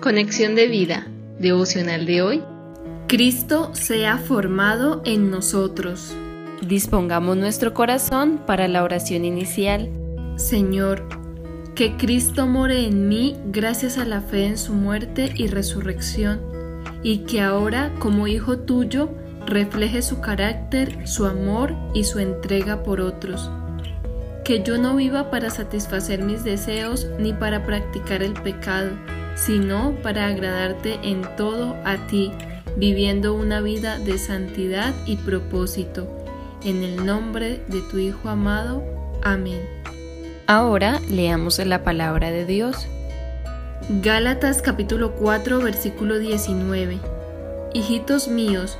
Conexión de vida, devocional de hoy. Cristo sea formado en nosotros. Dispongamos nuestro corazón para la oración inicial. Señor, que Cristo more en mí gracias a la fe en su muerte y resurrección, y que ahora, como Hijo tuyo, refleje su carácter, su amor y su entrega por otros. Que yo no viva para satisfacer mis deseos ni para practicar el pecado, sino para agradarte en todo a ti, viviendo una vida de santidad y propósito. En el nombre de tu Hijo amado. Amén. Ahora leamos la palabra de Dios. Gálatas capítulo 4 versículo 19. Hijitos míos,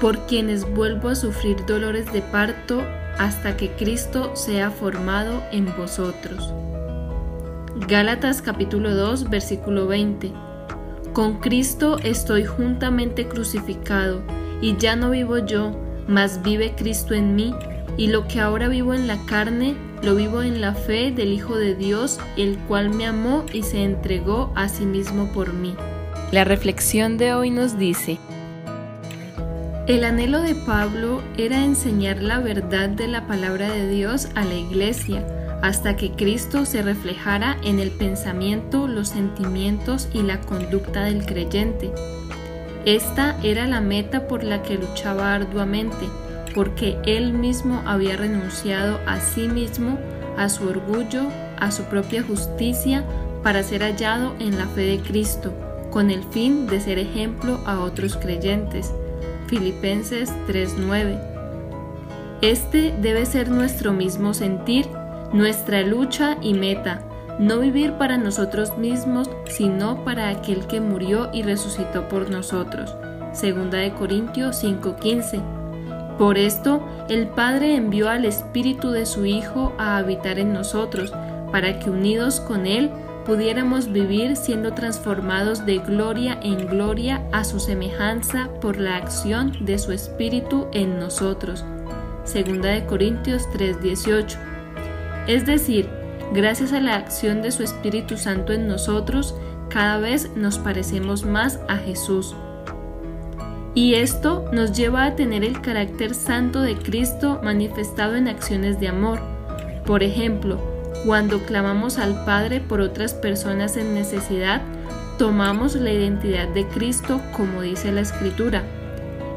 por quienes vuelvo a sufrir dolores de parto hasta que Cristo sea formado en vosotros. Gálatas capítulo 2 versículo 20. Con Cristo estoy juntamente crucificado, y ya no vivo yo, mas vive Cristo en mí, y lo que ahora vivo en la carne, lo vivo en la fe del Hijo de Dios, el cual me amó y se entregó a sí mismo por mí. La reflexión de hoy nos dice, el anhelo de Pablo era enseñar la verdad de la palabra de Dios a la iglesia, hasta que Cristo se reflejara en el pensamiento, los sentimientos y la conducta del creyente. Esta era la meta por la que luchaba arduamente, porque él mismo había renunciado a sí mismo, a su orgullo, a su propia justicia, para ser hallado en la fe de Cristo, con el fin de ser ejemplo a otros creyentes. Filipenses 3:9. Este debe ser nuestro mismo sentir nuestra lucha y meta, no vivir para nosotros mismos, sino para aquel que murió y resucitó por nosotros. Segunda de Corintios 5:15. Por esto, el Padre envió al Espíritu de su Hijo a habitar en nosotros, para que unidos con Él pudiéramos vivir siendo transformados de gloria en gloria a su semejanza por la acción de su Espíritu en nosotros. Segunda de Corintios 3:18. Es decir, gracias a la acción de su Espíritu Santo en nosotros, cada vez nos parecemos más a Jesús. Y esto nos lleva a tener el carácter santo de Cristo manifestado en acciones de amor. Por ejemplo, cuando clamamos al Padre por otras personas en necesidad, tomamos la identidad de Cristo como dice la Escritura.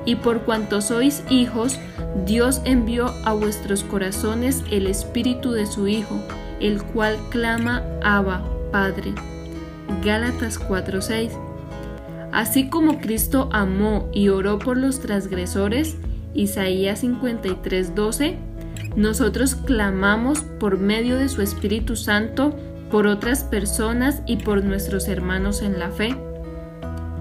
Y por cuanto sois hijos, Dios envió a vuestros corazones el Espíritu de su Hijo, el cual clama Abba, Padre. Gálatas 4:6. Así como Cristo amó y oró por los transgresores, Isaías 53:12, nosotros clamamos por medio de su Espíritu Santo por otras personas y por nuestros hermanos en la fe.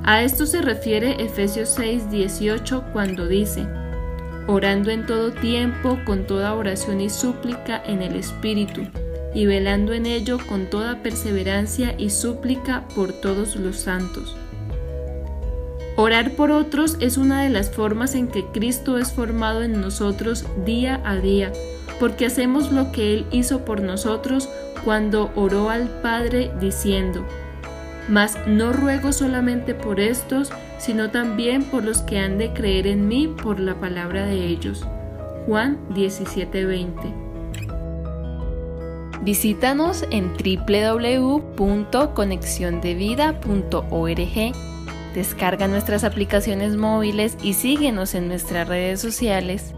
A esto se refiere Efesios 6:18 cuando dice, orando en todo tiempo con toda oración y súplica en el Espíritu, y velando en ello con toda perseverancia y súplica por todos los santos. Orar por otros es una de las formas en que Cristo es formado en nosotros día a día, porque hacemos lo que Él hizo por nosotros cuando oró al Padre diciendo, Mas no ruego solamente por estos, sino también por los que han de creer en mí por la palabra de ellos. Juan 17:20 Visítanos en www.conexiondevida.org. Descarga nuestras aplicaciones móviles y síguenos en nuestras redes sociales